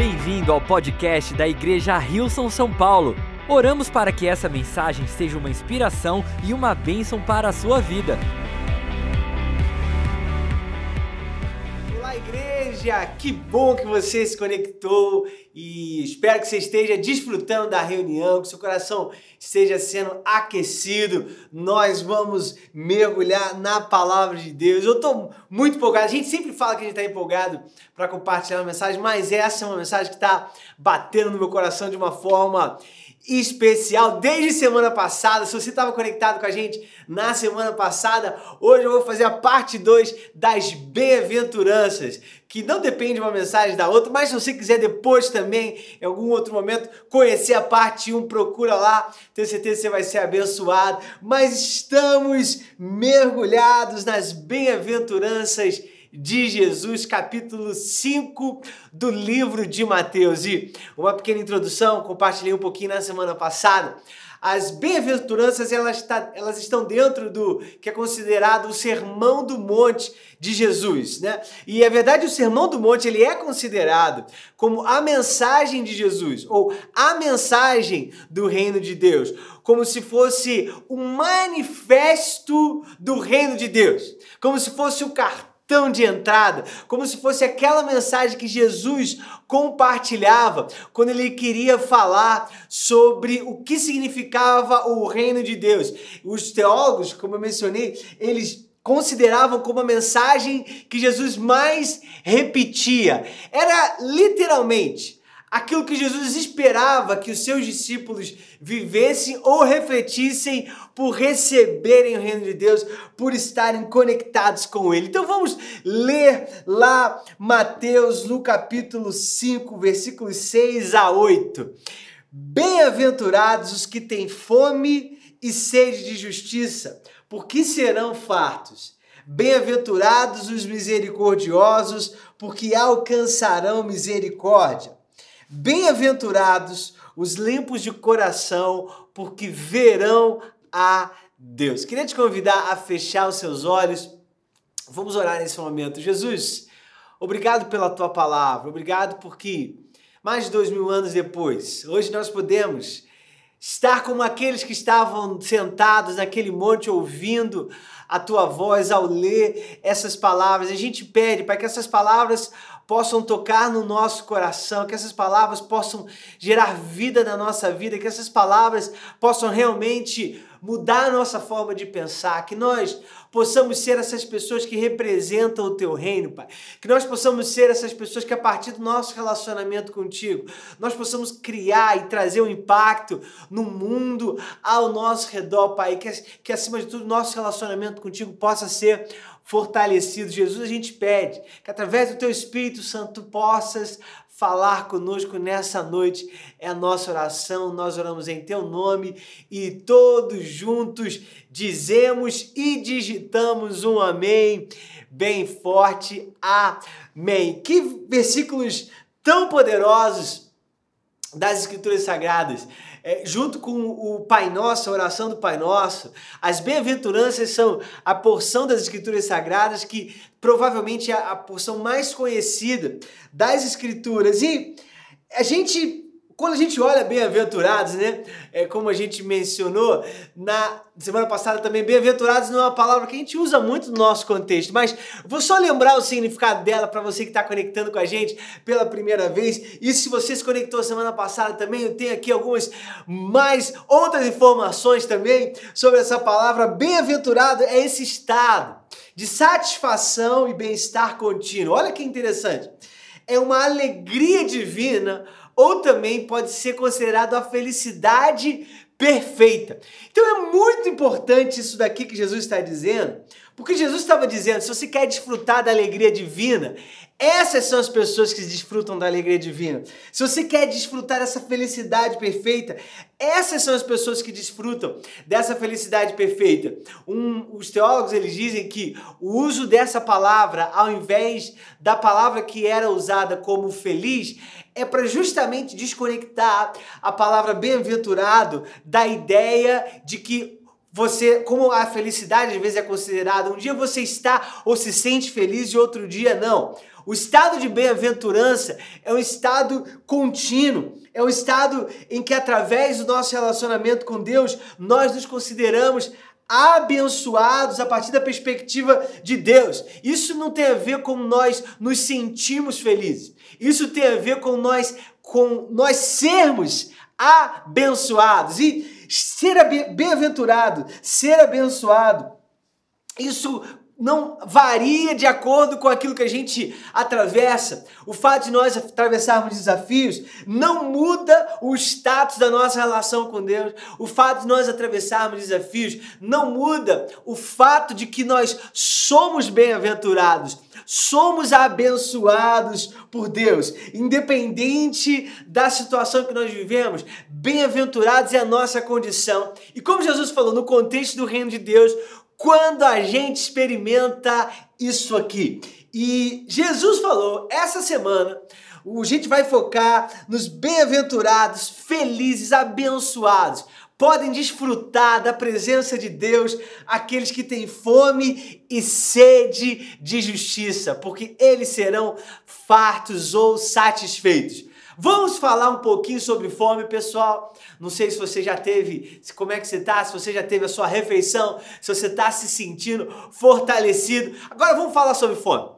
Bem-vindo ao podcast da Igreja Rilson São Paulo. Oramos para que essa mensagem seja uma inspiração e uma bênção para a sua vida. Igreja! Que bom que você se conectou e espero que você esteja desfrutando da reunião, que seu coração esteja sendo aquecido. Nós vamos mergulhar na palavra de Deus. Eu estou muito empolgado. A gente sempre fala que a gente está empolgado para compartilhar uma mensagem, mas essa é uma mensagem que está batendo no meu coração de uma forma especial desde semana passada. Se você estava conectado com a gente na semana passada, hoje eu vou fazer a parte 2 das bem-aventuranças, que não depende de uma mensagem da outra, mas se você quiser depois também, em algum outro momento, conhecer a parte 1, procura lá, tenho certeza que você vai ser abençoado. Mas estamos mergulhados nas bem-aventuranças de Jesus, capítulo 5 do livro de Mateus. E uma pequena introdução, compartilhei um pouquinho na semana passada. As bem-aventuranças elas, tá, elas estão dentro do que é considerado o Sermão do Monte de Jesus, né? E é verdade, o Sermão do Monte ele é considerado como a mensagem de Jesus ou a mensagem do reino de Deus, como se fosse um manifesto do reino de Deus, como se fosse o cartão de entrada, como se fosse aquela mensagem que Jesus compartilhava quando ele queria falar sobre o que significava o reino de Deus. Os teólogos, como eu mencionei, eles consideravam como a mensagem que Jesus mais repetia. Era literalmente aquilo que Jesus esperava que os seus discípulos vivessem ou refletissem por receberem o reino de Deus, por estarem conectados com ele. Então vamos ler lá Mateus no capítulo 5, versículos 6 a 8. Bem-aventurados os que têm fome e sede de justiça, porque serão fartos. Bem-aventurados os misericordiosos, porque alcançarão misericórdia. Bem-aventurados os limpos de coração, porque verão a Deus. Queria te convidar a fechar os seus olhos. Vamos orar nesse momento. Jesus, obrigado pela tua palavra, obrigado porque mais de dois mil anos depois, hoje nós podemos estar como aqueles que estavam sentados naquele monte ouvindo a tua voz ao ler essas palavras. A gente pede para que essas palavras possam tocar no nosso coração, que essas palavras possam gerar vida na nossa vida, que essas palavras possam realmente mudar a nossa forma de pensar, que nós possamos ser essas pessoas que representam o teu reino, Pai. Que nós possamos ser essas pessoas que, a partir do nosso relacionamento contigo, nós possamos criar e trazer um impacto no mundo ao nosso redor, Pai. Que, que acima de tudo, nosso relacionamento contigo possa ser fortalecido. Jesus, a gente pede que através do teu Espírito Santo possas falar conosco nessa noite. É a nossa oração, nós oramos em teu nome e todos juntos dizemos e digitamos um amém bem forte. Amém. Que versículos tão poderosos das Escrituras Sagradas é, junto com o Pai Nosso, a oração do Pai Nosso, as bem-aventuranças são a porção das Escrituras Sagradas que provavelmente é a porção mais conhecida das Escrituras. E a gente quando a gente olha bem-aventurados, né? É, como a gente mencionou na semana passada também, bem-aventurados não é uma palavra que a gente usa muito no nosso contexto, mas vou só lembrar o significado dela para você que está conectando com a gente pela primeira vez. E se você se conectou semana passada também, eu tenho aqui algumas mais outras informações também sobre essa palavra. Bem-aventurado é esse estado de satisfação e bem-estar contínuo. Olha que interessante. É uma alegria divina ou também pode ser considerado a felicidade perfeita. Então é muito importante isso daqui que Jesus está dizendo, porque Jesus estava dizendo: se você quer desfrutar da alegria divina, essas são as pessoas que desfrutam da alegria divina. Se você quer desfrutar dessa felicidade perfeita, essas são as pessoas que desfrutam dessa felicidade perfeita. Um, os teólogos eles dizem que o uso dessa palavra, ao invés da palavra que era usada como feliz, é para justamente desconectar a palavra bem-aventurado da ideia de que você, como a felicidade às vezes é considerada, um dia você está ou se sente feliz e outro dia não. O estado de bem-aventurança é um estado contínuo, é um estado em que através do nosso relacionamento com Deus, nós nos consideramos abençoados a partir da perspectiva de Deus. Isso não tem a ver com nós nos sentimos felizes. Isso tem a ver com nós com nós sermos abençoados e ser bem-aventurado, ser abençoado. Isso não varia de acordo com aquilo que a gente atravessa. O fato de nós atravessarmos desafios não muda o status da nossa relação com Deus. O fato de nós atravessarmos desafios não muda o fato de que nós somos bem-aventurados, somos abençoados por Deus, independente da situação que nós vivemos. Bem-aventurados é a nossa condição. E como Jesus falou, no contexto do reino de Deus, quando a gente experimenta isso aqui. E Jesus falou essa semana, a gente vai focar nos bem-aventurados, felizes, abençoados. Podem desfrutar da presença de Deus aqueles que têm fome e sede de justiça, porque eles serão fartos ou satisfeitos. Vamos falar um pouquinho sobre fome, pessoal. Não sei se você já teve, como é que você está, se você já teve a sua refeição, se você está se sentindo fortalecido. Agora vamos falar sobre fome.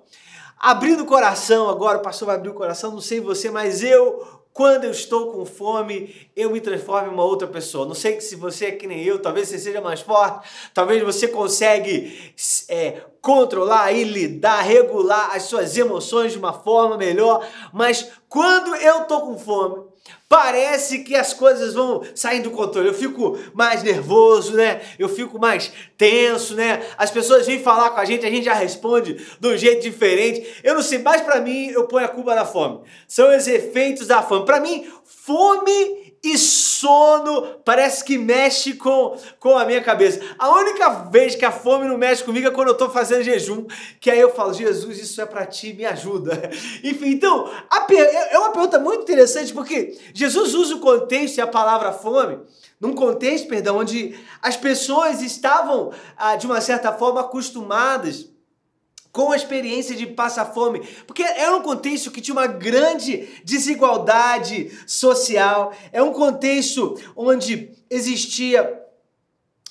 Abrindo o coração agora, o pastor vai abrir o coração, não sei você, mas eu quando eu estou com fome, eu me transformo em uma outra pessoa. Não sei se você é que nem eu, talvez você seja mais forte, talvez você consegue é, controlar e lidar, regular as suas emoções de uma forma melhor, mas quando eu tô com fome, Parece que as coisas vão saindo do controle. Eu fico mais nervoso, né? Eu fico mais tenso, né? As pessoas vêm falar com a gente, a gente já responde de um jeito diferente. Eu não sei, mas para mim eu ponho a culpa na fome. São os efeitos da fome. Para mim, fome e sono parece que mexe com, com a minha cabeça. A única vez que a fome não mexe comigo é quando eu estou fazendo jejum, que aí eu falo, Jesus, isso é para ti, me ajuda. Enfim, então, é uma pergunta muito interessante porque Jesus usa o contexto e a palavra fome num contexto, perdão, onde as pessoas estavam, ah, de uma certa forma, acostumadas com a experiência de passar fome, porque era um contexto que tinha uma grande desigualdade social, é um contexto onde existia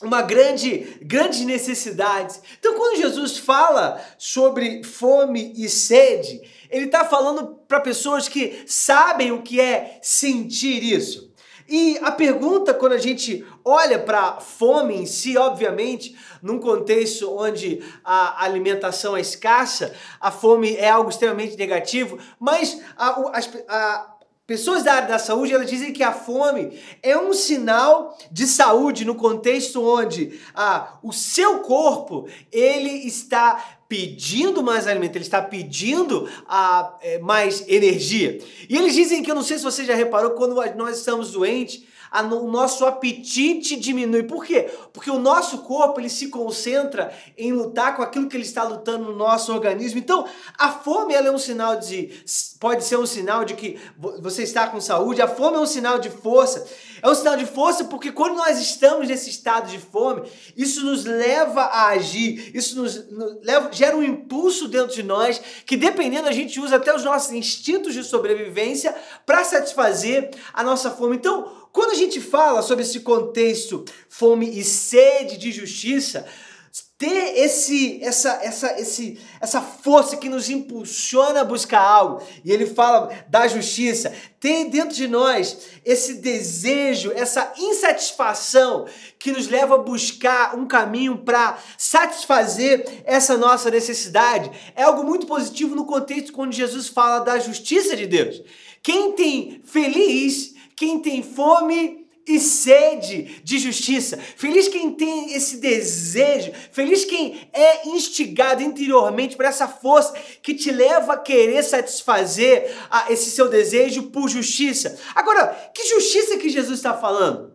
uma grande, grandes necessidades. Então, quando Jesus fala sobre fome e sede, ele está falando para pessoas que sabem o que é sentir isso. E a pergunta, quando a gente olha para fome em si, obviamente, num contexto onde a alimentação é escassa, a fome é algo extremamente negativo, mas a, a, Pessoas da área da saúde elas dizem que a fome é um sinal de saúde no contexto onde ah, o seu corpo ele está pedindo mais alimento, ele está pedindo ah, é, mais energia. E eles dizem que eu não sei se você já reparou quando nós estamos doentes a, o nosso apetite diminui. Por quê? Porque o nosso corpo ele se concentra em lutar com aquilo que ele está lutando no nosso organismo. Então, a fome ela é um sinal de pode ser um sinal de que você está com saúde. A fome é um sinal de força. É um sinal de força porque quando nós estamos nesse estado de fome, isso nos leva a agir, isso nos, nos leva, gera um impulso dentro de nós que, dependendo, a gente usa até os nossos instintos de sobrevivência para satisfazer a nossa fome. Então, quando a gente fala sobre esse contexto, fome e sede de justiça, ter esse, essa, essa, esse, essa força que nos impulsiona a buscar algo, e ele fala da justiça, tem dentro de nós esse desejo, essa insatisfação que nos leva a buscar um caminho para satisfazer essa nossa necessidade, é algo muito positivo no contexto quando Jesus fala da justiça de Deus. Quem tem feliz quem tem fome e sede de justiça. Feliz quem tem esse desejo, feliz quem é instigado interiormente por essa força que te leva a querer satisfazer a, esse seu desejo por justiça. Agora, que justiça que Jesus está falando?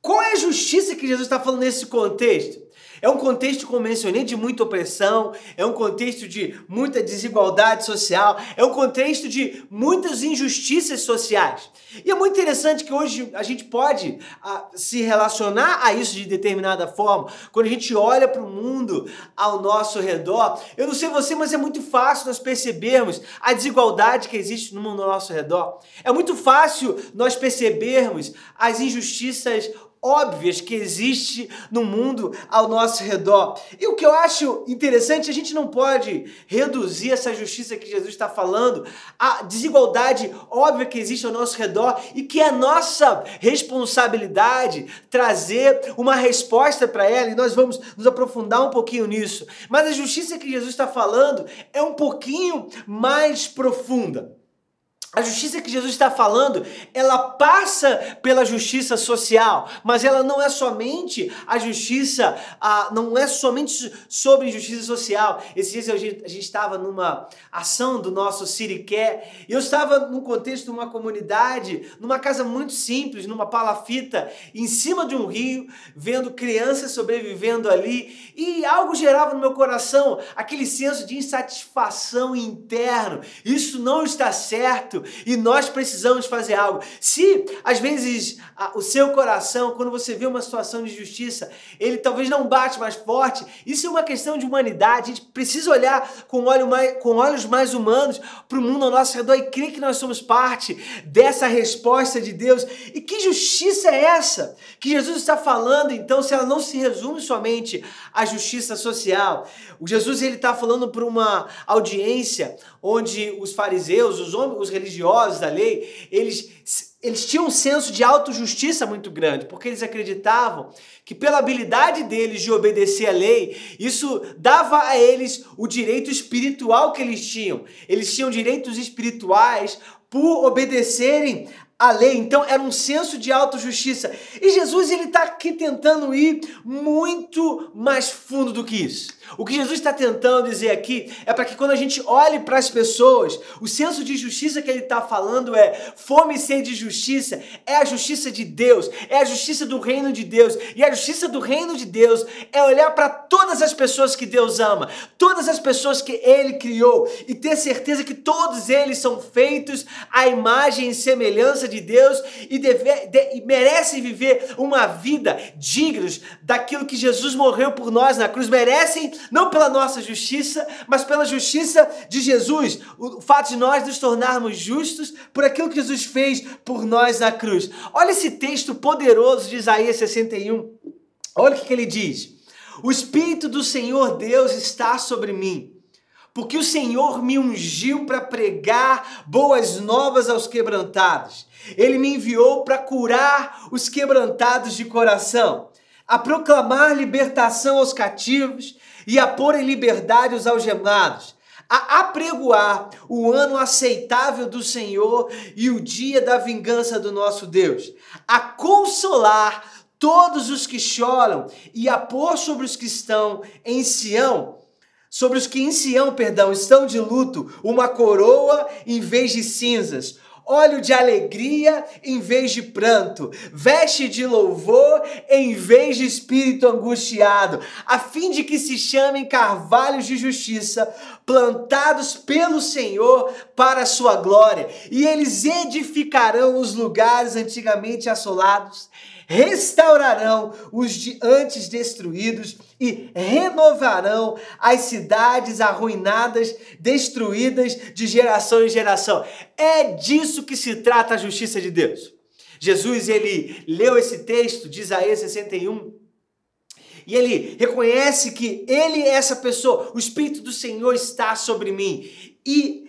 Qual é a justiça que Jesus está falando nesse contexto? É um contexto, como mencionei, de muita opressão, é um contexto de muita desigualdade social, é um contexto de muitas injustiças sociais. E é muito interessante que hoje a gente pode a, ah, se relacionar a isso de determinada forma, quando a gente olha para o mundo ao nosso redor. Eu não sei você, mas é muito fácil nós percebermos a desigualdade que existe no mundo ao nosso redor. É muito fácil nós percebermos as injustiças óbvias que existe no mundo ao nosso redor. E o que eu acho interessante, a gente não pode reduzir essa justiça que Jesus está falando, a desigualdade óbvia que existe ao nosso redor e que é nossa responsabilidade trazer uma resposta para ela, e nós vamos nos aprofundar um pouquinho nisso. Mas a justiça que Jesus está falando é um pouquinho mais profunda. A justiça que Jesus está falando, ela passa pela justiça social, mas ela não é somente a justiça, a, não é somente sobre justiça social. Esses dias a gente, estava numa ação do nosso Siriqué e eu estava num contexto de uma comunidade, numa casa muito simples, numa palafita, em cima de um rio, vendo crianças sobrevivendo ali e algo gerava no meu coração aquele senso de insatisfação interno. Isso não está certo e nós precisamos fazer algo. Se às vezes a, o seu coração, quando você vê uma situação de justiça, ele talvez não bate mais forte, isso é uma questão de humanidade. A gente precisa olhar com, olho mais, com olhos mais humanos para o mundo ao nosso redor e crer que nós somos parte dessa resposta de Deus. E que justiça é essa que Jesus está falando, então, se ela não se resume somente à justiça social? O Jesus ele está falando para uma audiência onde os fariseus, os homens, os religiosos da lei, eles, eles tinham um senso de autojustiça muito grande, porque eles acreditavam que pela habilidade deles de obedecer à lei, isso dava a eles o direito espiritual que eles tinham. Eles tinham direitos espirituais por obedecerem a lei. Então era um senso de autojustiça. E Jesus ele está aqui tentando ir muito mais fundo do que isso. O que Jesus está tentando dizer aqui é para que quando a gente olhe para as pessoas, o senso de justiça que ele está falando é fome e sede de justiça, é a justiça de Deus, é a justiça do reino de Deus. E a justiça do reino de Deus é olhar para todas as pessoas que Deus ama, todas as pessoas que ele criou e ter certeza que todos eles são feitos à imagem e semelhança de Deus e, deve, de, e merecem viver uma vida dignos daquilo que Jesus morreu por nós na cruz, merecem não pela nossa justiça, mas pela justiça de Jesus. O fato de nós nos tornarmos justos por aquilo que Jesus fez por nós na cruz. Olha esse texto poderoso de Isaías 61. Olha o que ele diz: O Espírito do Senhor Deus está sobre mim porque o Senhor me ungiu para pregar boas novas aos quebrantados. Ele me enviou para curar os quebrantados de coração, a proclamar libertação aos cativos e a pôr em liberdade os algemados, a apregoar o ano aceitável do Senhor e o dia da vingança do nosso Deus, a consolar todos os que choram e a pôr sobre os que estão em Sião, sobre os que em Sião, perdão, estão de luto, uma coroa em vez de cinzas, óleo de alegria em vez de pranto, veste de louvor em vez de espírito angustiado, a fim de que se chamem carvalhos de justiça, plantados pelo Senhor para a sua glória, e eles edificarão os lugares antigamente assolados restaurarão os de antes destruídos e renovarão as cidades arruinadas, destruídas de geração em geração. É disso que se trata a justiça de Deus. Jesus, ele leu esse texto de Isaías 61 e ele reconhece que ele é essa pessoa, o Espírito do Senhor está sobre mim. E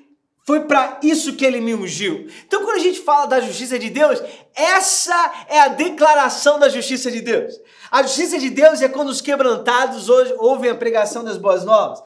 foi para isso que ele me ungiu. Então, quando a gente fala da justiça de Deus, essa é a declaração da justiça de Deus. A justiça de Deus é quando os quebrantados ouvem a pregação das boas novas.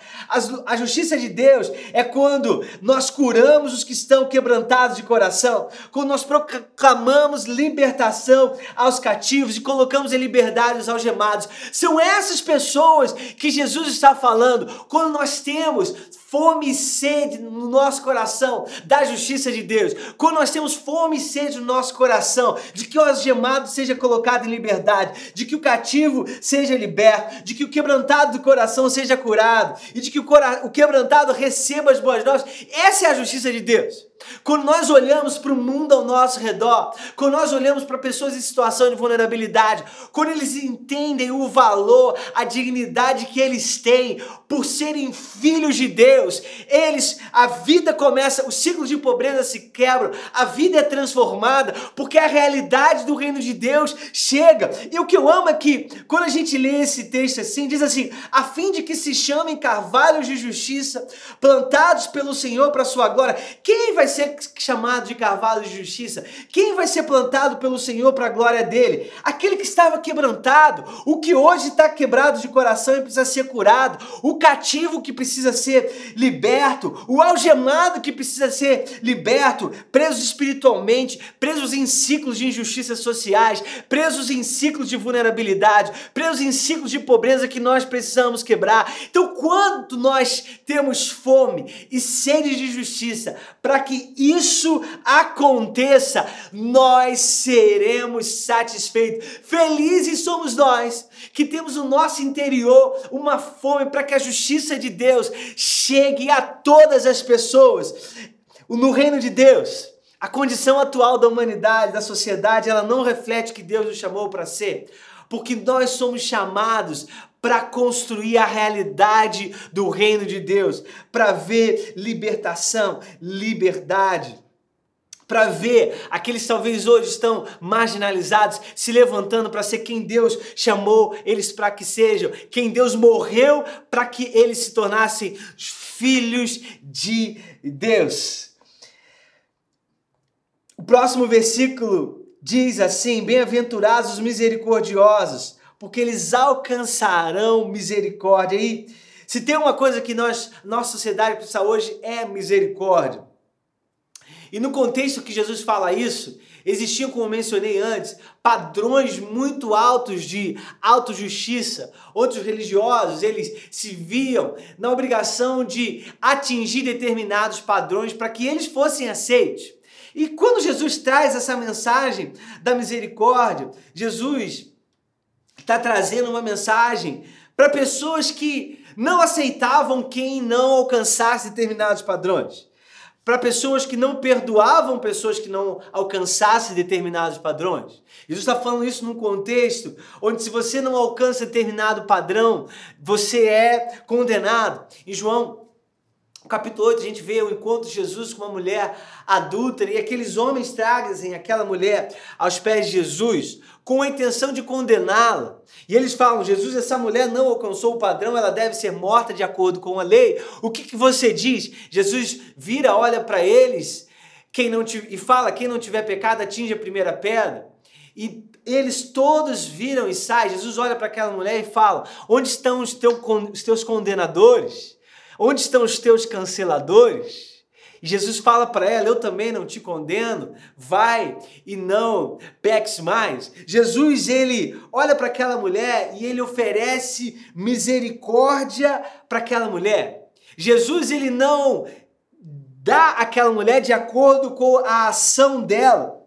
A justiça de Deus é quando nós curamos os que estão quebrantados de coração, quando nós proclamamos libertação aos cativos e colocamos em liberdade os algemados. São essas pessoas que Jesus está falando quando nós temos fome e sede no nosso coração da justiça de Deus, quando nós temos fome e sede no nosso coração de que o algemado seja colocado em liberdade, de que o cativo seja liberto, de que o quebrantado do coração seja curado e de que o, o quebrantado receba as boas novas. Essa é a justiça de Deus. Quando nós olhamos para o mundo ao nosso redor, quando nós olhamos para pessoas em situação de vulnerabilidade, quando eles entendem o valor, a dignidade que eles têm por serem filhos de Deus, eles, a vida começa, o ciclo de pobreza se quebra, a vida é transformada, porque a realidade do reino de Deus chega. E o que eu amo é que, quando a gente lê esse texto assim, diz assim: a fim de que se chamem carvalhos de justiça, plantados pelo Senhor para sua glória. Quem vai ser chamado de carvalho de justiça? Quem vai ser plantado pelo Senhor para a glória dele? Aquele que estava quebrantado, o que hoje está quebrado de coração e precisa ser curado, o cativo que precisa ser liberto, o algemado que precisa ser liberto, presos espiritualmente, presos em ciclos de injustiças sociais, presos em ciclos de vulnerabilidade, presos em ciclos de pobreza que nós precisamos quebrar. Então, quando nós temos fome e sede de justiça, para que isso aconteça, nós seremos satisfeitos. Felizes somos nós que temos no nosso interior uma fome para que a justiça de Deus chegue a todas as pessoas. No reino de Deus, a condição atual da humanidade, da sociedade, ela não reflete o que Deus nos chamou para ser porque nós somos chamados para construir a realidade do reino de Deus, para ver libertação, liberdade para ver aqueles talvez hoje estão marginalizados, se levantando para ser quem Deus chamou eles para que sejam, quem Deus morreu para que eles se tornassem filhos de Deus. O próximo versículo diz assim: Bem-aventurados os misericordiosos, porque eles alcançarão misericórdia. E se tem uma coisa que nós, nossa sociedade precisa hoje é misericórdia. E no contexto que Jesus fala isso, existiam, como mencionei antes, padrões muito altos de autojustiça. Outros religiosos, eles se viam na obrigação de atingir determinados padrões para que eles fossem aceitos. E quando Jesus traz essa mensagem da misericórdia, Jesus está trazendo uma mensagem para pessoas que não aceitavam quem não alcançasse determinados padrões. Para pessoas que não perdoavam pessoas que não alcançassem determinados padrões. Jesus está falando isso num contexto onde, se você não alcança determinado padrão, você é condenado. Em João no capítulo 8, a gente vê o encontro de Jesus com uma mulher adúltera e aqueles homens trazem aquela mulher aos pés de Jesus com a intenção de condená-la. E eles falam: Jesus, essa mulher não alcançou o padrão, ela deve ser morta de acordo com a lei. O que, que você diz? Jesus vira, olha para eles quem não e fala: quem não tiver pecado, atinge a primeira pedra. E eles todos viram e saem. Jesus olha para aquela mulher e fala: Onde estão os, os teus condenadores? Onde estão os teus canceladores? E Jesus fala para ela: Eu também não te condeno, vai e não peques mais. Jesus, ele olha para aquela mulher e ele oferece misericórdia para aquela mulher. Jesus, ele não dá àquela mulher de acordo com a ação dela.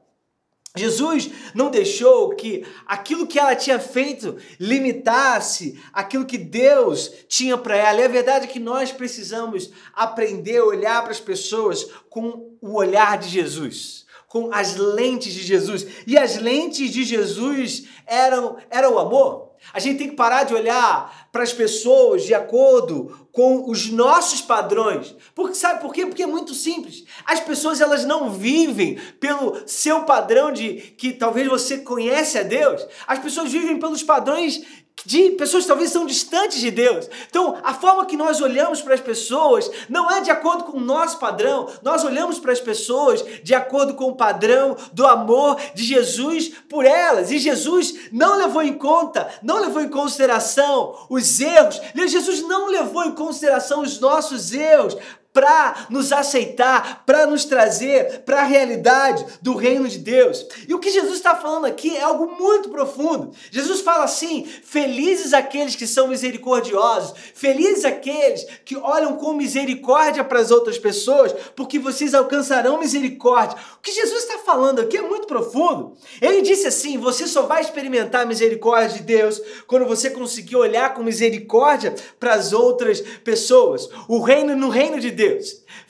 Jesus não deixou que aquilo que ela tinha feito limitasse aquilo que Deus tinha para ela. E a verdade é que nós precisamos aprender a olhar para as pessoas com o olhar de Jesus, com as lentes de Jesus. E as lentes de Jesus eram, eram o amor. A gente tem que parar de olhar para as pessoas de acordo com os nossos padrões. Porque sabe por quê? Porque é muito simples. As pessoas elas não vivem pelo seu padrão de que talvez você conhece a Deus. As pessoas vivem pelos padrões de pessoas que talvez são distantes de Deus. Então, a forma que nós olhamos para as pessoas não é de acordo com o nosso padrão. Nós olhamos para as pessoas de acordo com o padrão do amor de Jesus por elas. E Jesus não levou em conta, não levou em consideração os erros. Jesus não levou em consideração os nossos erros para nos aceitar, para nos trazer para a realidade do reino de Deus. E o que Jesus está falando aqui é algo muito profundo. Jesus fala assim: felizes aqueles que são misericordiosos, felizes aqueles que olham com misericórdia para as outras pessoas, porque vocês alcançarão misericórdia. O que Jesus está falando aqui é muito profundo. Ele disse assim: você só vai experimentar a misericórdia de Deus quando você conseguir olhar com misericórdia para as outras pessoas. O reino no reino de Deus.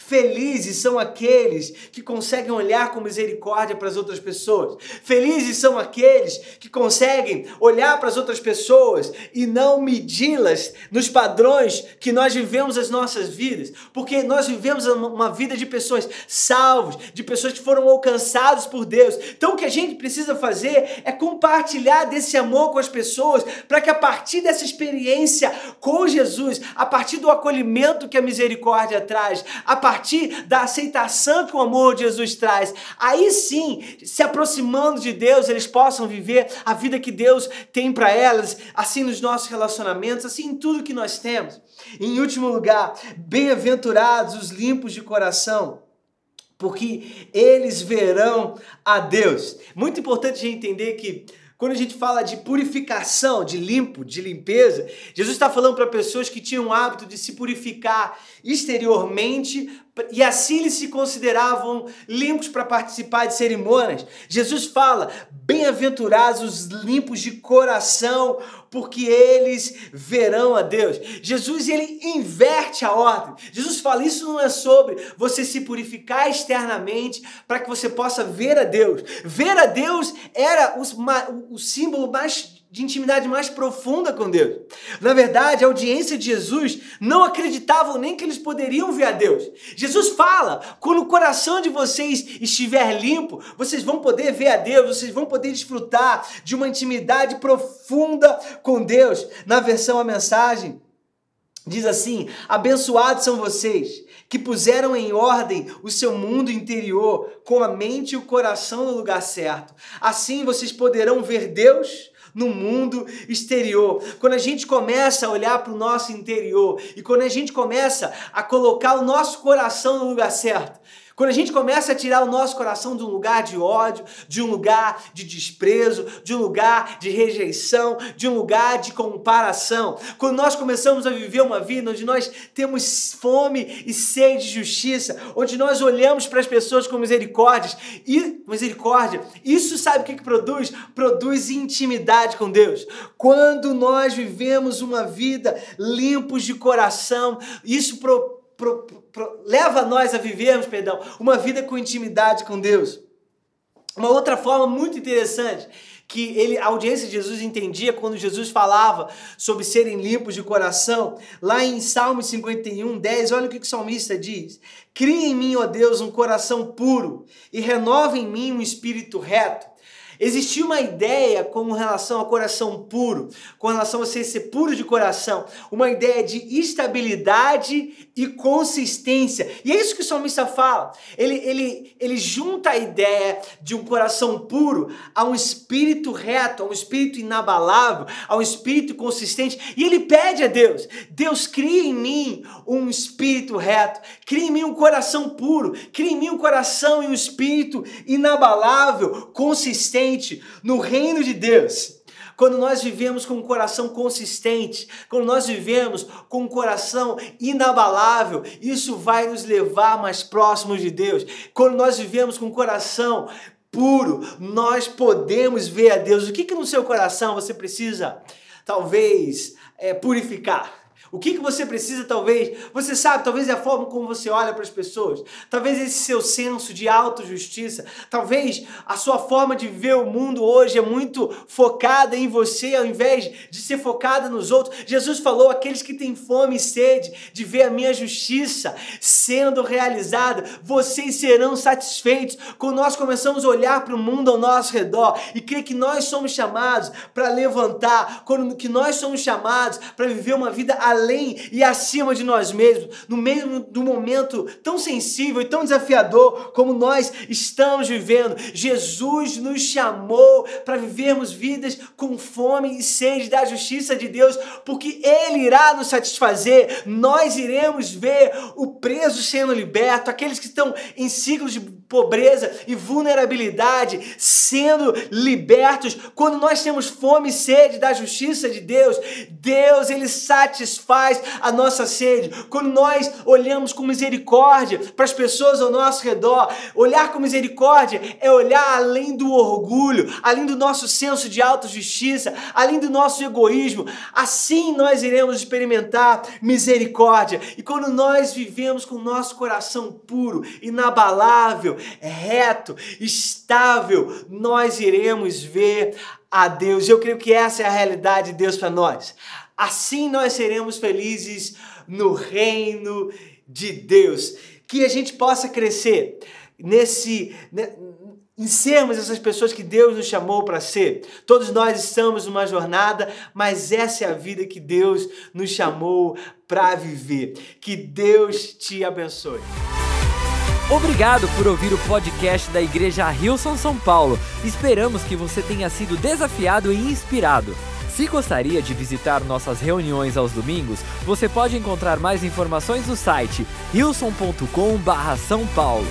Felizes são aqueles que conseguem olhar com misericórdia para as outras pessoas. Felizes são aqueles que conseguem olhar para as outras pessoas e não medi-las nos padrões que nós vivemos as nossas vidas, porque nós vivemos uma vida de pessoas salvos, de pessoas que foram alcançados por Deus. Então o que a gente precisa fazer é compartilhar desse amor com as pessoas, para que a partir dessa experiência com Jesus, a partir do acolhimento que a misericórdia traz, a partir partir da aceitação que o amor de Jesus traz, aí sim, se aproximando de Deus, eles possam viver a vida que Deus tem para elas, assim nos nossos relacionamentos, assim em tudo que nós temos. Em último lugar, bem-aventurados os limpos de coração porque eles verão a Deus. Muito importante a gente entender que quando a gente fala de purificação, de limpo, de limpeza, Jesus está falando para pessoas que tinham o hábito de se purificar exteriormente e assim eles se consideravam limpos para participar de cerimônias. Jesus fala: bem-aventurados os limpos de coração, porque eles verão a Deus. Jesus ele inverte a ordem. Jesus fala: isso não é sobre você se purificar externamente para que você possa ver a Deus. Ver a Deus era o, o símbolo mais de intimidade mais profunda com Deus. Na verdade, a audiência de Jesus não acreditavam nem que eles poderiam ver a Deus. Jesus fala: quando o coração de vocês estiver limpo, vocês vão poder ver a Deus, vocês vão poder desfrutar de uma intimidade profunda com Deus. Na versão a mensagem, diz assim: Abençoados são vocês que puseram em ordem o seu mundo interior com a mente e o coração no lugar certo. Assim vocês poderão ver Deus no mundo exterior. Quando a gente começa a olhar para o nosso interior e quando a gente começa a colocar o nosso coração no lugar certo, quando a gente começa a tirar o nosso coração de um lugar de ódio, de um lugar de desprezo, de um lugar de rejeição, de um lugar de comparação, quando nós começamos a viver uma vida onde nós temos fome e sede de justiça, onde nós olhamos para as pessoas com misericórdia e misericórdia, isso sabe o que, que produz? Produz intimidade com Deus. Quando nós vivemos uma vida limpos de coração, isso pro, pro, leva nós a vivermos, perdão, uma vida com intimidade com Deus. Uma outra forma muito interessante que ele, a audiência de Jesus entendia quando Jesus falava sobre serem limpos de coração, lá em Salmo 51, 10, olha o que o salmista diz: Cria em mim, ó Deus, um coração puro e renova em mim um espírito reto. Existia uma ideia com relação ao coração puro, com relação a você ser puro de coração, uma ideia de estabilidade e consistência. E é isso que o salmista fala. Ele, ele, ele junta a ideia de um coração puro a um espírito reto, a um espírito inabalável, a um espírito consistente. E ele pede a Deus: Deus, cria em mim um espírito reto, cria em mim um coração puro, cria em mim um coração e um espírito inabalável, consistente no reino de Deus, quando nós vivemos com um coração consistente, quando nós vivemos com um coração inabalável, isso vai nos levar mais próximos de Deus. Quando nós vivemos com um coração puro, nós podemos ver a Deus. O que, que no seu coração você precisa, talvez, é, purificar? O que, que você precisa, talvez? Você sabe, talvez é a forma como você olha para as pessoas. Talvez esse seu senso de autojustiça. Talvez a sua forma de ver o mundo hoje é muito focada em você, ao invés de ser focada nos outros. Jesus falou: aqueles que têm fome e sede de ver a minha justiça sendo realizada, vocês serão satisfeitos. Quando nós começamos a olhar para o mundo ao nosso redor e crer que nós somos chamados para levantar, quando que nós somos chamados para viver uma vida além além e acima de nós mesmos, no mesmo do momento tão sensível e tão desafiador como nós estamos vivendo. Jesus nos chamou para vivermos vidas com fome e sede da justiça de Deus, porque Ele irá nos satisfazer. Nós iremos ver o preso sendo liberto, aqueles que estão em ciclos de pobreza e vulnerabilidade sendo libertos. Quando nós temos fome e sede da justiça de Deus, Deus ele satisfaz a nossa sede. Quando nós olhamos com misericórdia para as pessoas ao nosso redor, olhar com misericórdia é olhar além do orgulho, além do nosso senso de autojustiça, além do nosso egoísmo. Assim nós iremos experimentar misericórdia. E quando nós vivemos com o nosso coração puro, inabalável, reto, estável, nós iremos ver a Deus. Eu creio que essa é a realidade de Deus para nós. Assim nós seremos felizes no reino de Deus. Que a gente possa crescer nesse né, em sermos essas pessoas que Deus nos chamou para ser. Todos nós estamos numa jornada, mas essa é a vida que Deus nos chamou para viver. Que Deus te abençoe. Obrigado por ouvir o podcast da Igreja Rilson São Paulo. Esperamos que você tenha sido desafiado e inspirado. Se gostaria de visitar nossas reuniões aos domingos, você pode encontrar mais informações no site rilson.com/são paulo.